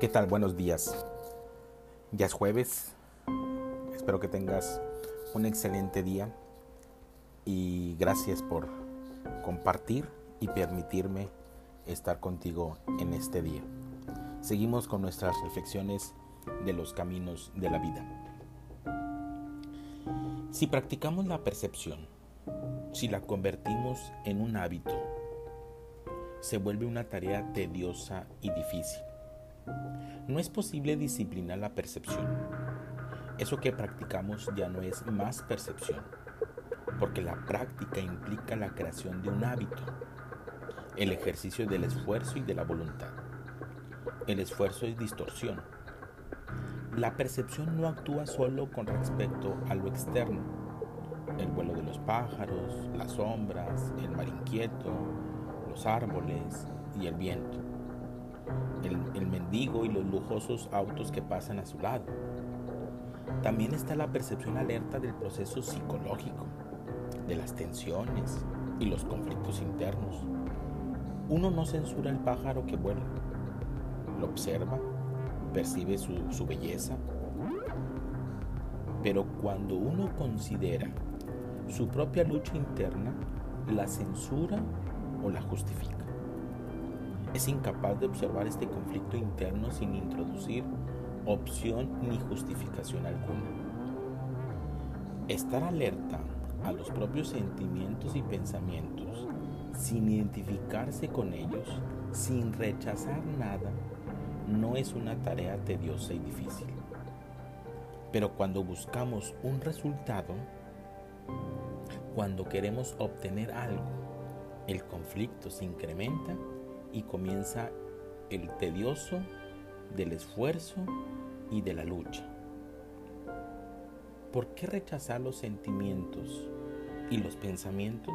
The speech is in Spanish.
¿Qué tal? Buenos días. Ya es jueves. Espero que tengas un excelente día y gracias por compartir y permitirme estar contigo en este día. Seguimos con nuestras reflexiones de los caminos de la vida. Si practicamos la percepción, si la convertimos en un hábito, se vuelve una tarea tediosa y difícil. No es posible disciplinar la percepción. Eso que practicamos ya no es más percepción, porque la práctica implica la creación de un hábito, el ejercicio del esfuerzo y de la voluntad. El esfuerzo es distorsión. La percepción no actúa solo con respecto a lo externo, el vuelo de los pájaros, las sombras, el mar inquieto, los árboles y el viento el, mendigo y los lujosos autos que pasan a su lado. También está la percepción alerta del proceso psicológico, de las tensiones y los conflictos internos. Uno no censura el pájaro que vuela, lo observa, percibe su, belleza, pero cuando uno considera su propia lucha interna, la censura o la justifica es incapaz de observar este conflicto interno sin introducir opción ni justificación alguna. Estar alerta a los propios sentimientos y pensamientos, sin identificarse con ellos, sin rechazar nada, no es una tarea tediosa y difícil. Pero cuando buscamos un resultado, cuando queremos obtener algo, el conflicto se incrementa y comienza el tedioso del esfuerzo y de la lucha. ¿Por qué rechazar los sentimientos y los pensamientos?